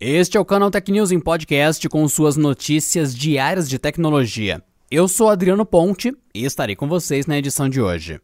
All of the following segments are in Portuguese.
Este é o canal Tech News em podcast com suas notícias diárias de tecnologia. Eu sou Adriano Ponte e estarei com vocês na edição de hoje.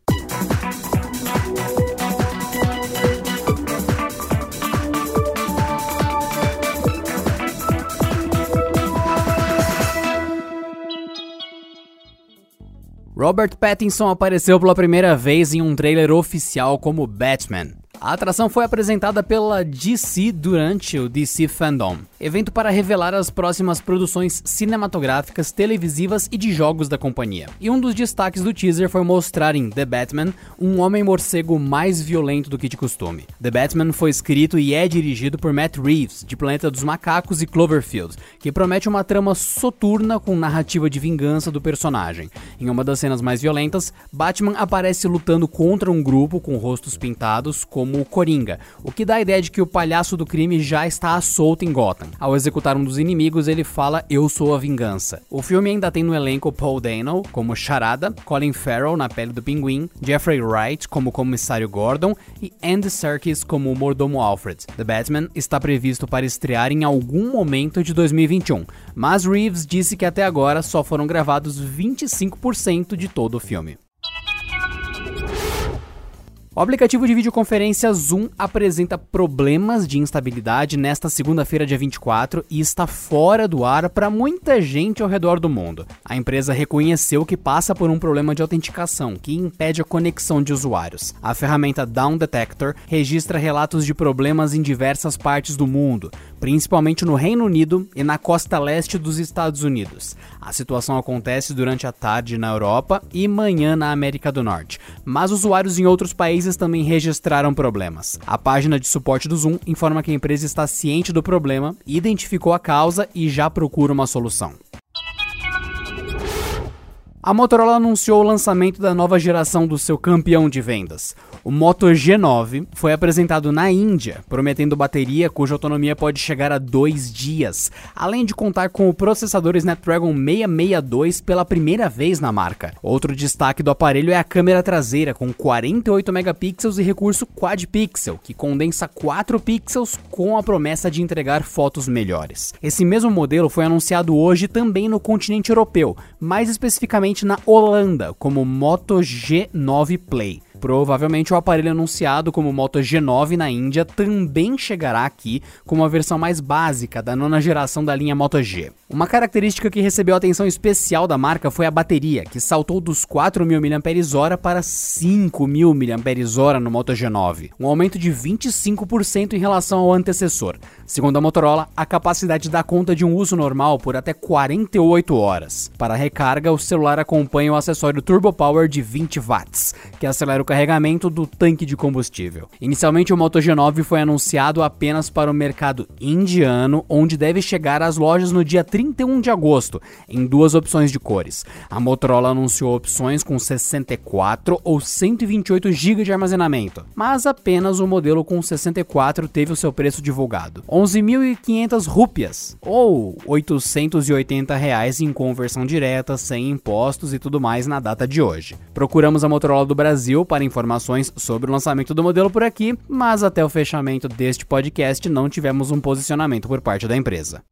Robert Pattinson apareceu pela primeira vez em um trailer oficial como Batman. A atração foi apresentada pela DC durante o DC Fandom, evento para revelar as próximas produções cinematográficas, televisivas e de jogos da companhia. E um dos destaques do teaser foi mostrar em The Batman um homem-morcego mais violento do que de costume. The Batman foi escrito e é dirigido por Matt Reeves, de Planeta dos Macacos e Cloverfield, que promete uma trama soturna com narrativa de vingança do personagem. Em uma das cenas mais violentas, Batman aparece lutando contra um grupo com rostos pintados como o Coringa, o que dá a ideia de que o palhaço do crime já está solto em Gotham. Ao executar um dos inimigos, ele fala: Eu sou a vingança. O filme ainda tem no elenco Paul Dano como Charada, Colin Farrell na pele do pinguim, Jeffrey Wright como comissário Gordon e Andy Serkis como o mordomo Alfred. The Batman está previsto para estrear em algum momento de 2021, mas Reeves disse que até agora só foram gravados 25% de todo o filme. O aplicativo de videoconferência Zoom apresenta problemas de instabilidade nesta segunda-feira, dia 24, e está fora do ar para muita gente ao redor do mundo. A empresa reconheceu que passa por um problema de autenticação que impede a conexão de usuários. A ferramenta Down Detector registra relatos de problemas em diversas partes do mundo, principalmente no Reino Unido e na costa leste dos Estados Unidos. A situação acontece durante a tarde na Europa e manhã na América do Norte, mas usuários em outros países também registraram problemas. A página de suporte do Zoom informa que a empresa está ciente do problema, identificou a causa e já procura uma solução. A Motorola anunciou o lançamento da nova geração do seu campeão de vendas. O Moto G9 foi apresentado na Índia, prometendo bateria cuja autonomia pode chegar a dois dias, além de contar com o processador Snapdragon 662 pela primeira vez na marca. Outro destaque do aparelho é a câmera traseira com 48 megapixels e recurso quad pixel, que condensa 4 pixels com a promessa de entregar fotos melhores. Esse mesmo modelo foi anunciado hoje também no continente europeu, mais especificamente na Holanda, como Moto G9 Play. Provavelmente o aparelho anunciado como Moto G9 na Índia também chegará aqui com uma versão mais básica da nona geração da linha Moto G. Uma característica que recebeu atenção especial da marca foi a bateria, que saltou dos 4.000 mAh para 5.000 mAh no Moto G9, um aumento de 25% em relação ao antecessor. Segundo a Motorola, a capacidade dá conta de um uso normal por até 48 horas. Para recarga, o celular acompanha o acessório Turbo Power de 20 watts, que acelera o carregamento do tanque de combustível. Inicialmente, o Moto G9 foi anunciado apenas para o mercado indiano, onde deve chegar às lojas no dia 31 de agosto, em duas opções de cores. A Motorola anunciou opções com 64 ou 128 GB de armazenamento, mas apenas o modelo com 64 teve o seu preço divulgado. 11.500 rúpias, ou 880 reais em conversão direta, sem impostos e tudo mais na data de hoje. Procuramos a Motorola do Brasil para informações sobre o lançamento do modelo por aqui, mas até o fechamento deste podcast não tivemos um posicionamento por parte da empresa.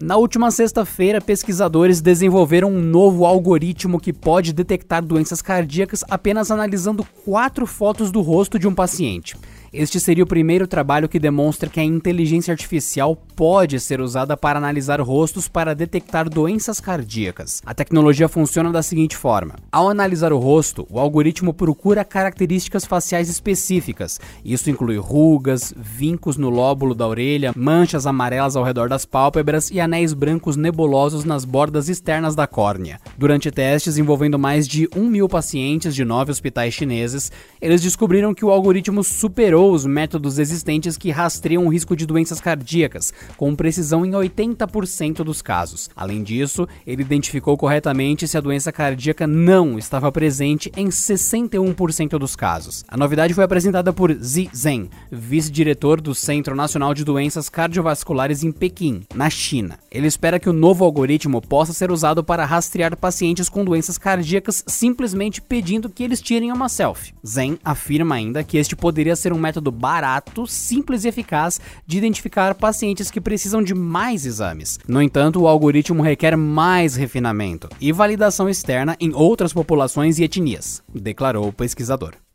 Na última sexta-feira, pesquisadores desenvolveram um novo algoritmo que pode detectar doenças cardíacas apenas analisando quatro fotos do rosto de um paciente. Este seria o primeiro trabalho que demonstra que a inteligência artificial pode ser usada para analisar rostos para detectar doenças cardíacas. A tecnologia funciona da seguinte forma: ao analisar o rosto, o algoritmo procura características faciais específicas. Isso inclui rugas, vincos no lóbulo da orelha, manchas amarelas ao redor das pálpebras e anéis brancos nebulosos nas bordas externas da córnea. Durante testes envolvendo mais de um mil pacientes de nove hospitais chineses, eles descobriram que o algoritmo superou superou os métodos existentes que rastreiam o risco de doenças cardíacas, com precisão em 80% dos casos. Além disso, ele identificou corretamente se a doença cardíaca não estava presente em 61% dos casos. A novidade foi apresentada por Zi Zeng, vice-diretor do Centro Nacional de Doenças Cardiovasculares em Pequim, na China. Ele espera que o novo algoritmo possa ser usado para rastrear pacientes com doenças cardíacas simplesmente pedindo que eles tirem uma selfie. Zeng afirma ainda que este poderia ser um método barato, simples e eficaz de identificar pacientes que precisam de mais exames. No entanto, o algoritmo requer mais refinamento e validação externa em outras populações e etnias, declarou o pesquisador.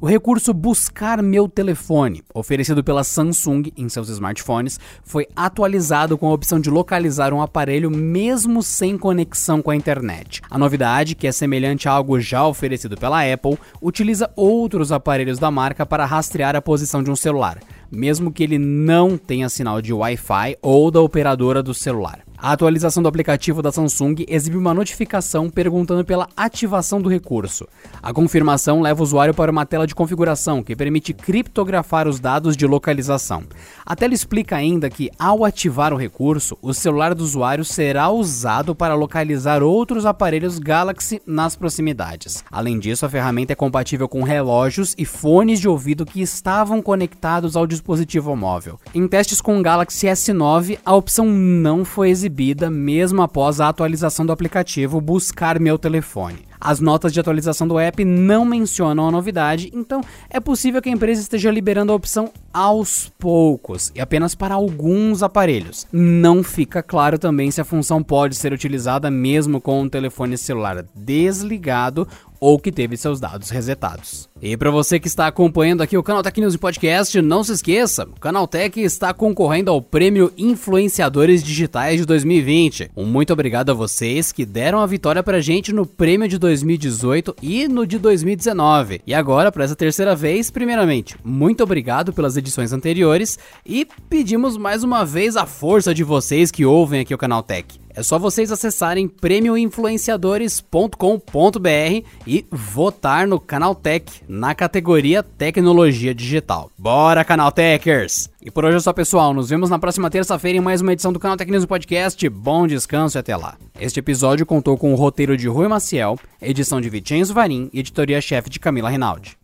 O recurso Buscar Meu Telefone, oferecido pela Samsung em seus smartphones, foi atualizado com a opção de localizar um aparelho mesmo sem conexão com a internet. A novidade, que é semelhante a algo já oferecido pela Apple, utiliza outros aparelhos da marca para rastrear a posição de um celular, mesmo que ele não tenha sinal de Wi-Fi ou da operadora do celular. A atualização do aplicativo da Samsung exibe uma notificação perguntando pela ativação do recurso. A confirmação leva o usuário para uma tela de configuração que permite criptografar os dados de localização. A tela explica ainda que, ao ativar o recurso, o celular do usuário será usado para localizar outros aparelhos Galaxy nas proximidades. Além disso, a ferramenta é compatível com relógios e fones de ouvido que estavam conectados ao dispositivo móvel. Em testes com o Galaxy S9, a opção não foi exibida exibida mesmo após a atualização do aplicativo Buscar Meu Telefone. As notas de atualização do app não mencionam a novidade, então é possível que a empresa esteja liberando a opção aos poucos e apenas para alguns aparelhos. Não fica claro também se a função pode ser utilizada mesmo com um telefone celular desligado ou que teve seus dados resetados. E para você que está acompanhando aqui o Canal Tech News Podcast, não se esqueça, o Canal Tech está concorrendo ao Prêmio Influenciadores Digitais de 2020. Um muito obrigado a vocês que deram a vitória pra gente no prêmio de 2018 e no de 2019. E agora, para essa terceira vez, primeiramente, muito obrigado pelas edições anteriores e pedimos mais uma vez a força de vocês que ouvem aqui o Canal Tech. É só vocês acessarem prêmioinfluenciadores.com.br e votar no Canal Tech na categoria Tecnologia Digital. Bora, Canal Techers! E por hoje é só, pessoal. Nos vemos na próxima terça-feira em mais uma edição do Canal News Podcast. Bom descanso e até lá. Este episódio contou com o roteiro de Rui Maciel, edição de Vicenzo Varim e editoria-chefe de Camila Rinaldi.